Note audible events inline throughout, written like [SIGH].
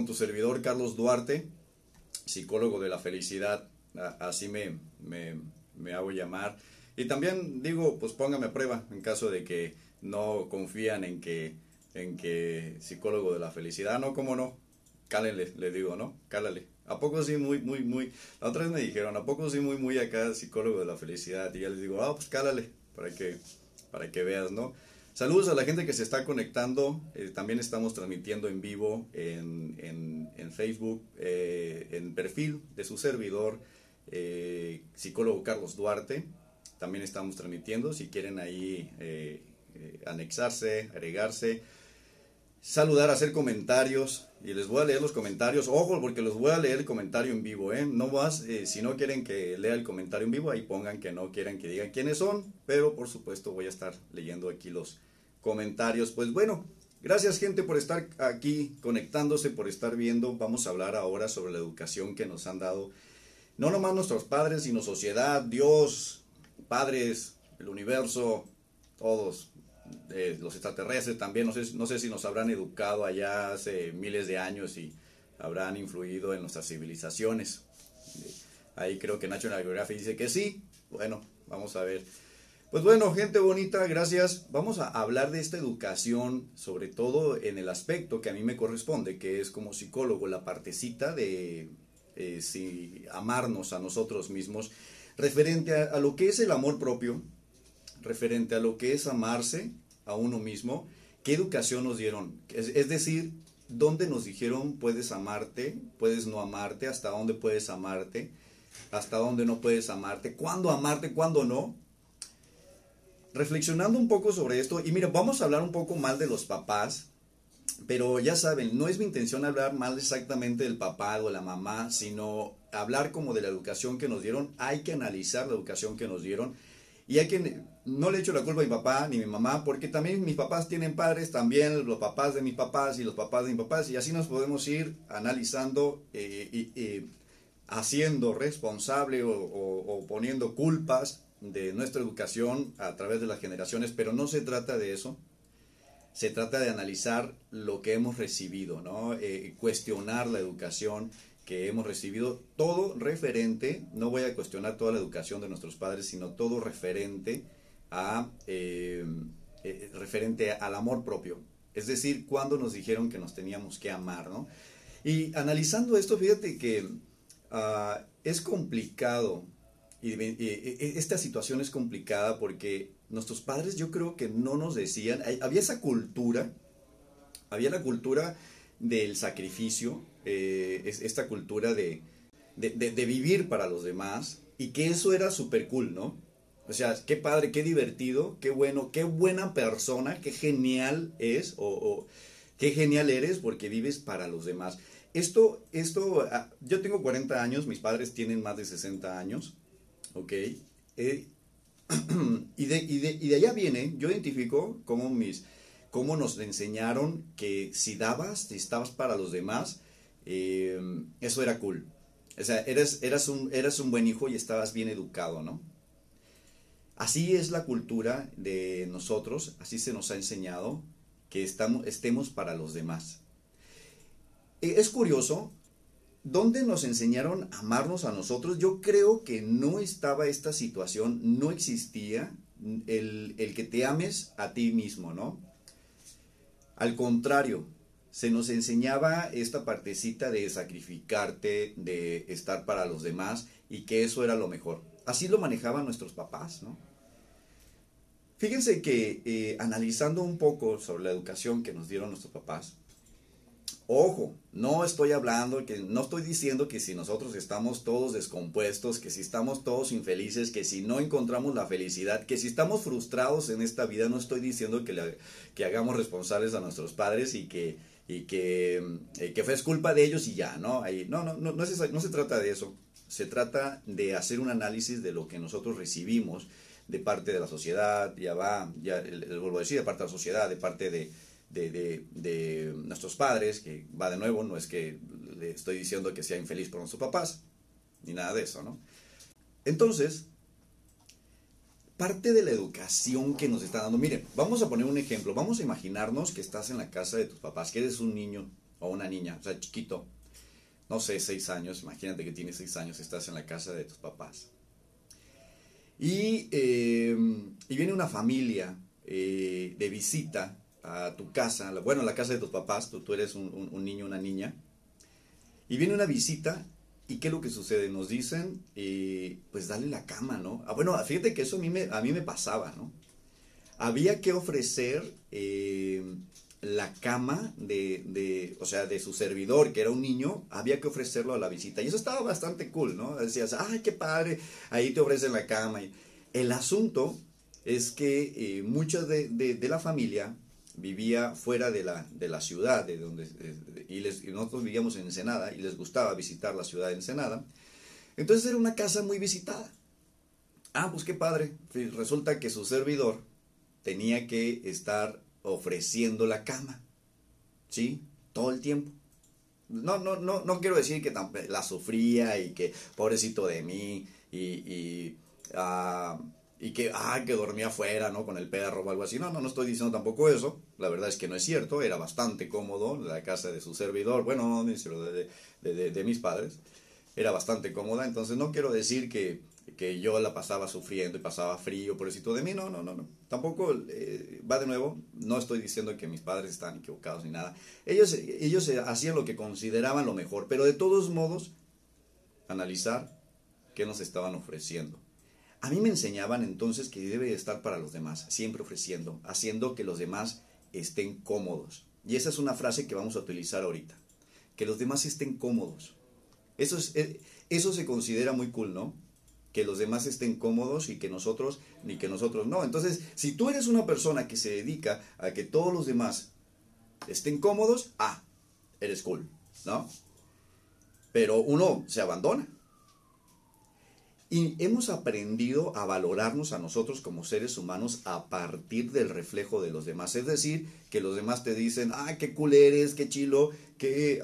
Con tu servidor Carlos Duarte, psicólogo de la felicidad, así me, me, hago llamar. Y también digo, pues póngame a prueba en caso de que no confían en que, en que psicólogo de la felicidad, no, cómo no, cálenle, le digo, ¿no? Cálale. ¿A poco sí muy, muy, muy? La otra vez me dijeron, ¿a poco sí muy, muy acá psicólogo de la felicidad? Y ya les digo, ah, pues cálale, para que, para que veas, ¿no? Saludos a la gente que se está conectando. Eh, también estamos transmitiendo en vivo en, Facebook, eh, en perfil de su servidor, eh, psicólogo Carlos Duarte. También estamos transmitiendo. Si quieren ahí anexarse, agregarse, saludar, hacer comentarios. Y les voy a leer los comentarios. Ojo, porque los voy a leer el comentario en vivo. No vas, si no quieren que lea el comentario en vivo, ahí pongan que no quieren que digan quiénes son. Pero por supuesto voy a estar leyendo aquí los comentarios. Pues bueno, gracias gente por estar aquí conectándose, por estar viendo. Vamos a hablar ahora sobre la educación que nos han dado. No nomás nuestros padres, sino sociedad, Dios, padres, el universo, todos los extraterrestres también, no sé, no sé si nos habrán educado allá hace miles de años y habrán influido en nuestras civilizaciones. Ahí creo que National Geographic dice que sí. Bueno, vamos a ver. Pues bueno, gente bonita, gracias. Vamos a hablar de esta educación, sobre todo en el aspecto que a mí me corresponde, que es como psicólogo, la partecita de eh, si amarnos a nosotros mismos, referente a lo que es el amor propio, referente a lo que es amarse a uno mismo, ¿qué educación nos dieron? Es, decir, ¿dónde nos dijeron puedes amarte, puedes no amarte, hasta dónde puedes amarte, hasta dónde no puedes amarte, cuándo amarte, cuándo no? Reflexionando un poco sobre esto, y mira, vamos a hablar un poco mal de los papás, pero ya saben, no es mi intención hablar mal exactamente del papá o la mamá, sino hablar como de la educación que nos dieron. Hay que analizar la educación que nos dieron y hay que, no le echo la culpa a mi papá ni a mi mamá, porque también mis papás tienen padres, también los papás de mis papás y los papás de mis papás, y así nos podemos ir analizando eh, y haciendo responsable o, poniendo culpas de nuestra educación a través de las generaciones, pero no se trata de eso. Se trata de analizar lo que hemos recibido, ¿no? Eh, cuestionar la educación, que hemos recibido, todo referente, no voy a cuestionar toda la educación de nuestros padres, sino todo referente a eh, eh, referente al amor propio. Es decir, cuando nos dijeron que nos teníamos que amar, ¿no? Y analizando esto, fíjate que ah, es complicado, y, esta situación es complicada porque nuestros padres yo creo que no nos decían, había esa cultura, había la cultura del sacrificio, eh, esta cultura de, vivir para los demás y que eso era súper cool, ¿no? O sea, qué padre, qué divertido, qué bueno, qué buena persona, qué genial es o, qué genial eres porque vives para los demás. Esto, esto, ah, yo tengo 40 años, mis padres tienen más de 60 años, ¿ok? Eh, [CLEARS THROAT] y, de, y, de, y de allá viene, yo identifico como mis, cómo nos enseñaron que si dabas, si estabas para los demás, eh, eso era cool. O sea, eras, eras, un, eras un buen hijo y estabas bien educado, ¿no? Así es la cultura de nosotros, así se nos ha enseñado que estamos, estemos para los demás. Eh, es curioso, ¿dónde nos enseñaron a amarnos a nosotros? Yo creo que no estaba esta situación, no existía el, el que te ames a ti mismo, ¿no? Al contrario, se nos enseñaba esta partecita de sacrificarte, de estar para los demás y que eso era lo mejor. Así lo manejaban nuestros papás, ¿no? Fíjense que eh, analizando un poco sobre la educación que nos dieron nuestros papás, Ojo, no estoy hablando, que no estoy diciendo que si nosotros estamos todos descompuestos, que si estamos todos infelices, que si no encontramos la felicidad, que si estamos frustrados en esta vida, no estoy diciendo que, que hagamos responsables a nuestros padres y que, y que, eh, que fue culpa de ellos y ya, ¿no? Ahí, no, no, no, no, se trata de eso. Se trata de hacer un análisis de lo que nosotros recibimos de parte de la sociedad, ya va, ya les vuelvo a decir, de parte de la sociedad, de parte de de, nuestros padres, que va de nuevo, no es que le estoy diciendo que sea infeliz por nuestros papás, ni nada de eso, ¿no? Entonces, parte de la educación que nos está dando, miren, vamos a poner un ejemplo, vamos a imaginarnos que estás en la casa de tus papás, que eres un niño, o una niña, o sea, chiquito, no sé, seis años, imagínate que tienes seis años, estás en la casa de tus papás. Y, eh, y viene una familia eh, de visita a tu casa, bueno, a la casa de tus papás, tú, tú eres un, niño, una niña, y viene una visita ¿Y qué es lo que sucede? Nos dicen, eh, pues dale la cama, ¿no? Ah, bueno, fíjate que eso a mí me, a mí me pasaba, ¿no? Había que ofrecer eh, la cama de, de, o sea, de su servidor, que era un niño, había que ofrecerlo a la visita. Y eso estaba bastante cool, ¿no? Decías, ay, qué padre, ahí te ofrecen la cama. El asunto es que eh, muchas de, de, la familia vivía fuera de la, de la ciudad, de donde, y, les, nosotros vivíamos en Ensenada, y les gustaba visitar la ciudad de Ensenada. Entonces era una casa muy visitada. Ah, pues qué padre. Resulta que su servidor tenía que estar ofreciendo la cama. ¿Sí? Todo el tiempo. No, no, no, no quiero decir que la sufría y que pobrecito de mí y, y uh, y que, ah, que dormía afuera, ¿no? Con el perro o algo así. No, no, no estoy diciendo tampoco eso. La verdad es que no es cierto. Era bastante cómodo la casa de su servidor. Bueno, de, mis padres. Era bastante cómoda. Entonces no quiero decir que, que yo la pasaba sufriendo y pasaba frío por eso de mí. No, no, no, no. Tampoco eh, va de nuevo. No estoy diciendo que mis padres están equivocados ni nada. Ellos, ellos hacían lo que consideraban lo mejor. Pero de todos modos, analizar qué nos estaban ofreciendo a mí me enseñaban entonces que debe estar para los demás, siempre ofreciendo, haciendo que los demás estén cómodos. Y esa es una frase que vamos a utilizar ahorita. Que los demás estén cómodos. Eso, es, eh, eso se considera muy cool, ¿no? Que los demás estén cómodos y que nosotros, ni que nosotros no. Entonces, si tú eres una persona que se dedica a que todos los demás estén cómodos, ah, eres cool, ¿no? Pero uno se abandona. Y hemos aprendido a valorarnos a nosotros como seres humanos a partir del reflejo de los demás. Es decir, que los demás te dicen, ah, qué cool eres, qué chilo, qué,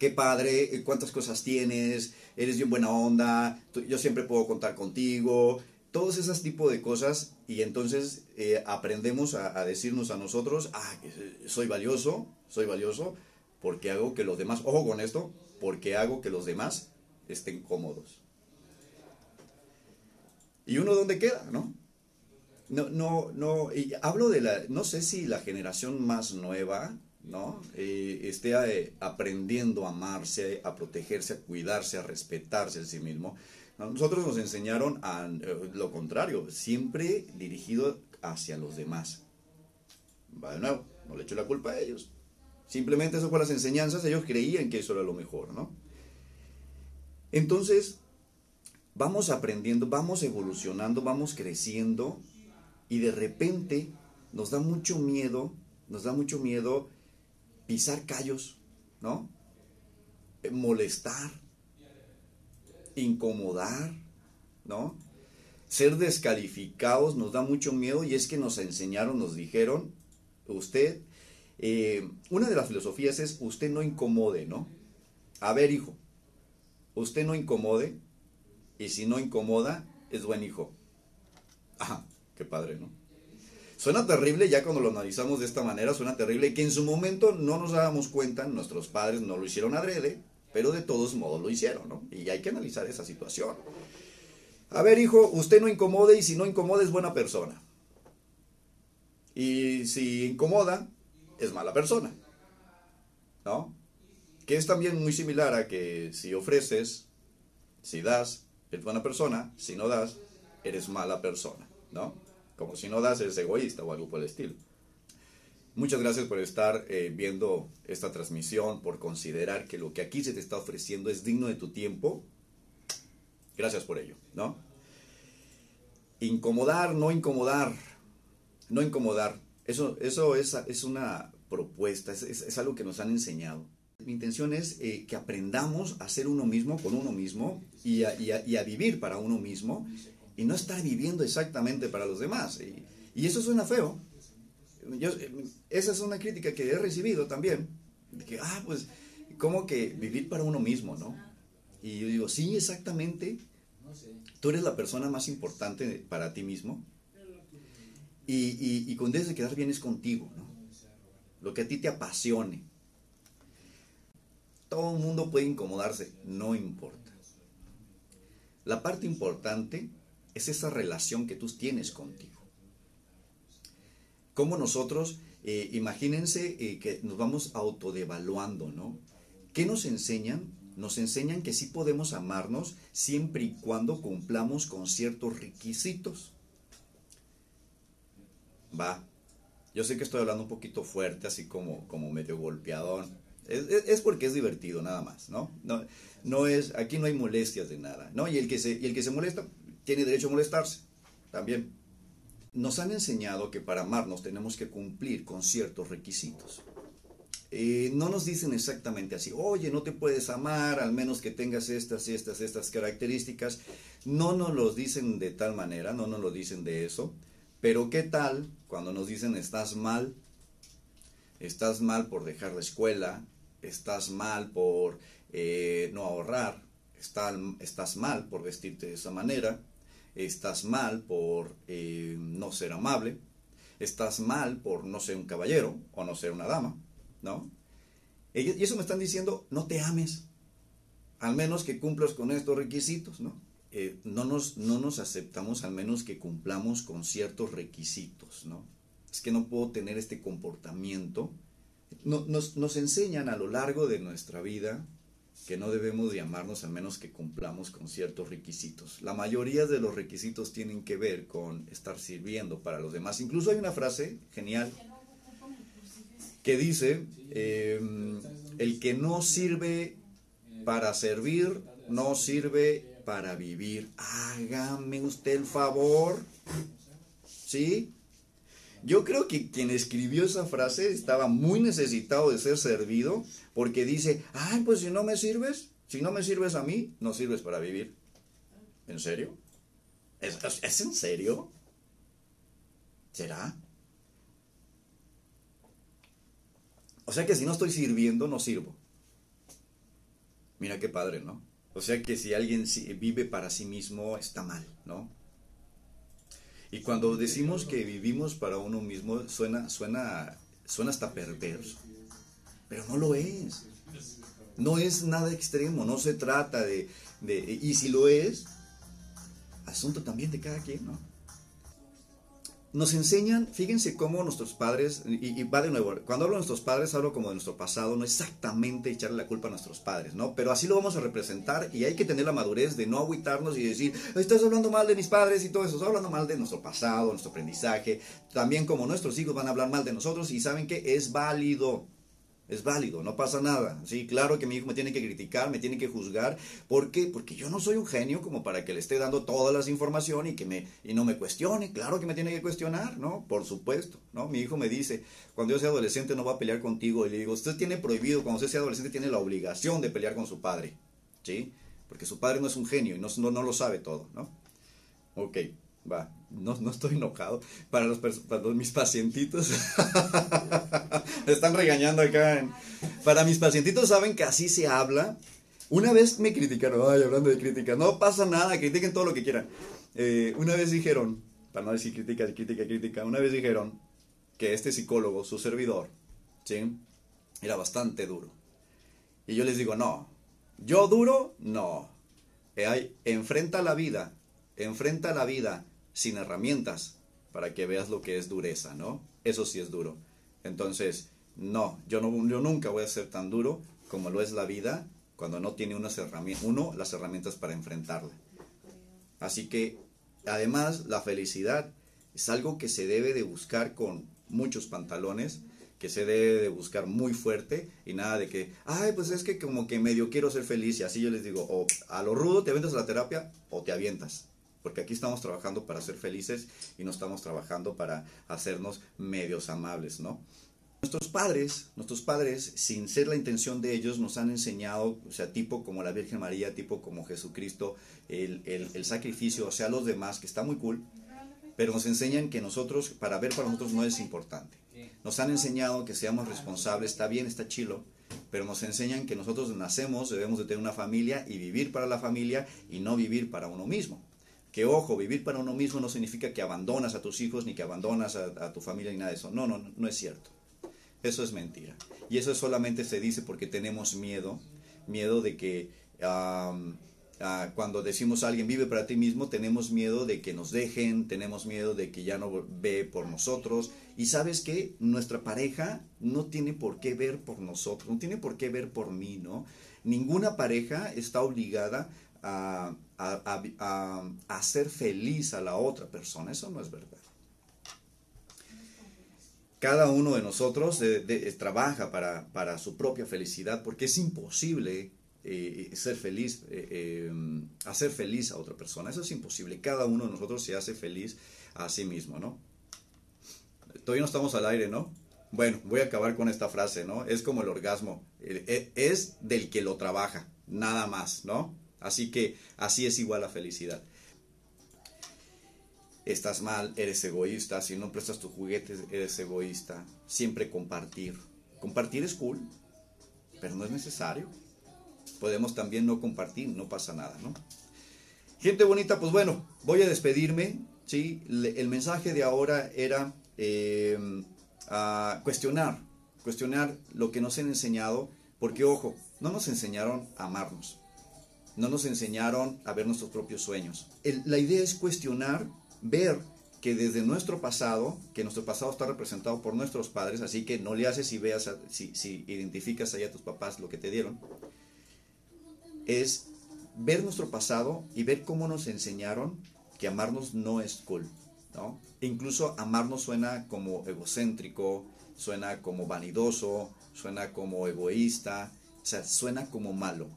qué padre, eh, cuántas cosas tienes, eres bien buena onda, yo siempre puedo contar contigo. Todos esos tipos de cosas y entonces eh, aprendemos a, a decirnos a nosotros, ah, soy valioso, soy valioso porque hago que los demás, ojo con esto, porque hago que los demás estén cómodos. ¿Y uno dónde queda, no? No, no, no, hablo de la, no sé si la generación más nueva, ¿no? Eh, esté eh, aprendiendo a amarse, a protegerse, a cuidarse, a respetarse a sí mismo. Nosotros nos enseñaron a eh, lo contrario, siempre dirigido hacia los demás. Va de nuevo, no le echo la culpa a ellos. Simplemente eso fue las enseñanzas, ellos creían que eso era lo mejor, ¿no? Entonces, vamos aprendiendo, vamos evolucionando, vamos creciendo y de repente nos da mucho miedo, nos da mucho miedo pisar callos, ¿no? Eh, molestar, incomodar, ¿no? Ser descalificados nos da mucho miedo y es que nos enseñaron, nos dijeron, usted, eh, una de las filosofías es usted no incomode, ¿no? A ver, hijo, usted no incomode, y si no incomoda, es buen hijo. Ajá, qué padre, ¿no? Suena terrible ya cuando lo analizamos de esta manera, suena terrible que en su momento no nos dábamos cuenta, nuestros padres no lo hicieron adrede, pero de todos modos lo hicieron, ¿no? Y hay que analizar esa situación. A ver, hijo, usted no incomode y si no incomoda es buena persona. Y si incomoda, es mala persona. ¿No? Que es también muy similar a que si ofreces, si das, eres buena persona, si no das, eres mala persona, ¿no? Como si no das, eres egoísta o algo por el estilo. Muchas gracias por estar eh, viendo esta transmisión, por considerar que lo que aquí se te está ofreciendo es digno de tu tiempo. Gracias por ello, ¿no? Incomodar, no incomodar, no incomodar. Eso, eso es, es una propuesta, es, es algo que nos han enseñado. Mi intención es eh, que aprendamos a ser uno mismo con uno mismo y a, vivir para uno mismo y no estar viviendo exactamente para los demás. Y, eso suena feo. esa es una crítica que he recibido también. Que, ah, pues, ¿cómo que vivir para uno mismo, no? Y yo digo, sí, exactamente. Tú eres la persona más importante para ti mismo. Y, y, y con debes de quedar bien es contigo, ¿no? Lo que a ti te apasione todo el mundo puede incomodarse, no importa. La parte importante es esa relación que tú tienes contigo. Como nosotros, eh, imagínense eh, que nos vamos autodevaluando, ¿no? ¿Qué nos enseñan? Nos enseñan que sí podemos amarnos siempre y cuando cumplamos con ciertos requisitos. Va. Yo sé que estoy hablando un poquito fuerte, así como, como medio golpeador. Es, porque es divertido, nada más, ¿no? ¿no? No es, aquí no hay molestias de nada, ¿no? Y el que se, y el que se molesta tiene derecho a molestarse, también. Nos han enseñado que para amarnos tenemos que cumplir con ciertos requisitos. Eh, no nos dicen exactamente así, oye, no te puedes amar al menos que tengas estas estas, estas características. No nos lo dicen de tal manera, no nos lo dicen de eso. Pero ¿qué tal cuando nos dicen estás mal? Estás mal por dejar la escuela, estás mal por eh, no ahorrar, estás mal por vestirte de esa manera, estás mal por eh, no ser amable, estás mal por no ser un caballero o no ser una dama, ¿no? Y eso me están diciendo, no te ames, al menos que cumplas con estos requisitos, ¿no? Eh, no, nos, no nos aceptamos al menos que cumplamos con ciertos requisitos, ¿no? Es que no puedo tener este comportamiento. Nos, enseñan a lo largo de nuestra vida que no debemos llamarnos a menos que cumplamos con ciertos requisitos. La mayoría de los requisitos tienen que ver con estar sirviendo para los demás. Incluso hay una frase genial que dice, em, el que no sirve para servir, no sirve para vivir. Hágame usted el favor. ¿Sí? Yo creo que quien escribió esa frase estaba muy necesitado de ser servido porque dice, ay, pues si no me sirves, si no me sirves a mí, no sirves para vivir. ¿En serio? ¿Es, en serio? ¿Será? O sea que si no estoy sirviendo, no sirvo. Mira qué padre, ¿no? O sea que si alguien vive para sí mismo, está mal, ¿no? Y cuando decimos que vivimos para uno mismo, suena, suena, suena hasta perverso. Pero no lo es. No es nada extremo, no se trata de, de... Y si lo es, asunto también de cada quien, ¿no? Nos enseñan, fíjense cómo nuestros padres, y, va de nuevo, cuando hablo de nuestros padres hablo como de nuestro pasado, no exactamente echarle la culpa a nuestros padres, ¿no? Pero así lo vamos a representar y hay que tener la madurez de no agüitarnos y decir, estás hablando mal de mis padres y todo eso, estás hablando mal de nuestro pasado, nuestro aprendizaje, también como nuestros hijos van a hablar mal de nosotros y saben que es válido, es válido, no pasa nada. Sí, claro que mi hijo me tiene que criticar, me tiene que juzgar. ¿Por qué? Porque yo no soy un genio como para que le esté dando todas las informaciones y que me y no me cuestione. Claro que me tiene que cuestionar, ¿no? Por supuesto, ¿no? Mi hijo me dice, cuando yo sea adolescente no va a pelear contigo. Y le digo, usted tiene prohibido, cuando usted sea adolescente tiene la obligación de pelear con su padre. ¿Sí? Porque su padre no es un genio y no, no, no lo sabe todo, ¿no? Ok, va, no, no estoy enojado. Para los, para mis pacientitos, [LAUGHS] están regañando acá. para mis pacientitos saben que así se habla. Una vez me criticaron, ay, hablando de crítica, no pasa nada, critiquen todo lo que quieran. Eh, una vez dijeron, para no decir crítica, crítica, crítica, una vez dijeron que este psicólogo, su servidor, ¿sí? Era bastante duro. Y yo les digo, no, yo duro, no. Eh, enfrenta la vida, enfrenta la vida sin herramientas para que veas lo que es dureza, ¿no? Eso sí es duro. Entonces, no, yo, no, yo nunca voy a ser tan duro como lo es la vida cuando no tiene unas uno las herramientas para enfrentarla. Así que, además, la felicidad es algo que se debe de buscar con muchos pantalones, que se debe de buscar muy fuerte y nada de que, ay, pues es que como que medio quiero ser feliz y así yo les digo, o a lo rudo te avientas a la terapia o te avientas porque aquí estamos trabajando para ser felices y no estamos trabajando para hacernos medios amables, ¿no? Nuestros padres, nuestros padres, sin ser la intención de ellos, nos han enseñado, o sea, tipo como la Virgen María, tipo como Jesucristo, el, el sacrificio, o sea, los demás, que está muy cool, pero nos enseñan que nosotros, para ver para nosotros no es importante. Nos han enseñado que seamos responsables, está bien, está chilo, pero nos enseñan que nosotros nacemos, debemos de tener una familia y vivir para la familia y no vivir para uno mismo. Que ojo, vivir para uno mismo no significa que abandonas a tus hijos ni que abandonas a, tu familia ni nada de eso. No, no, no es cierto. Eso es mentira. Y eso solamente se dice porque tenemos miedo miedo de que cuando decimos a alguien vive para ti mismo, tenemos miedo de que nos dejen, tenemos miedo de que ya no ve por nosotros. Y sabes que nuestra pareja no tiene por qué ver por nosotros, no tiene por qué ver por mí, ¿no? Ninguna pareja está obligada a, a, hacer feliz a la otra persona, eso no es verdad. Cada uno de nosotros trabaja para, para su propia felicidad porque es imposible eh, ser feliz, eh, hacer feliz a otra persona. Eso es imposible. Cada uno de nosotros se hace feliz a sí mismo, ¿no? Todavía no estamos al aire, ¿no? Bueno, voy a acabar con esta frase, ¿no? Es como el orgasmo. Eh, es del que lo trabaja, nada más, ¿no? Así que así es igual la felicidad. Estás mal, eres egoísta. Si no prestas tus juguetes, eres egoísta. Siempre compartir. Compartir es cool, pero no es necesario podemos también no compartir, no pasa nada, ¿no? Gente bonita, pues bueno, voy a despedirme, ¿sí? el mensaje de ahora era a cuestionar, cuestionar lo que nos han enseñado, porque ojo, no nos enseñaron a amarnos, no nos enseñaron a ver nuestros propios sueños. la idea es cuestionar, ver que desde nuestro pasado, que nuestro pasado está representado por nuestros padres, así que no le haces y veas, si, si identificas ahí a tus papás lo que te dieron, es ver nuestro pasado y ver cómo nos enseñaron que amarnos no es cool, ¿no? incluso amarnos suena como egocéntrico, suena como vanidoso, suena como egoísta, o sea, suena como malo.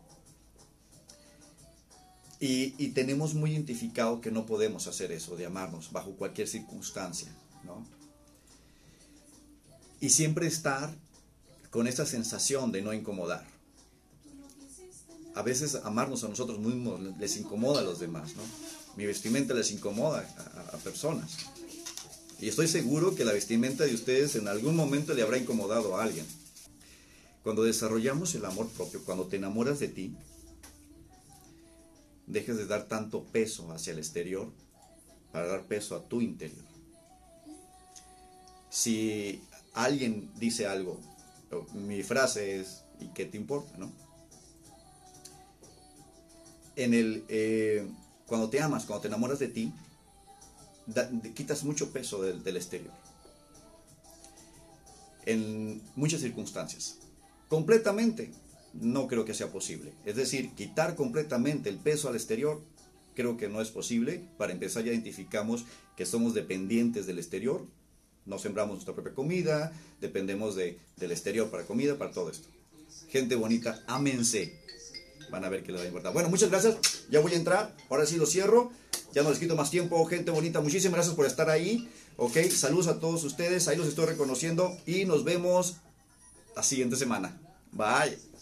Y, y, tenemos muy identificado que no podemos hacer eso, de amarnos bajo cualquier circunstancia, ¿no? Y siempre estar con esa sensación de no incomodar a veces amarnos a nosotros mismos les incomoda a los demás, ¿no? Mi vestimenta les incomoda a, personas. Y estoy seguro que la vestimenta de ustedes en algún momento le habrá incomodado a alguien. Cuando desarrollamos el amor propio, cuando te enamoras de ti, dejes de dar tanto peso hacia el exterior para dar peso a tu interior. Si alguien dice algo, mi frase es, ¿y qué te importa? ¿no? en el, eh, cuando te amas, cuando te enamoras de ti, quitas mucho peso del, del exterior. En muchas circunstancias. Completamente, no creo que sea posible. Es decir, quitar completamente el peso al exterior, creo que no es posible. Para empezar, ya identificamos que somos dependientes del exterior. No sembramos nuestra propia comida, dependemos de, del exterior para comida, para todo esto. Gente bonita, ámense van a ver que les va a importar. Bueno, muchas gracias. Ya voy a entrar. Ahora sí lo cierro. Ya no les quito más tiempo, gente bonita. Muchísimas gracias por estar ahí. Ok, saludos a todos ustedes. Ahí los estoy reconociendo. Y nos vemos la siguiente semana. Bye.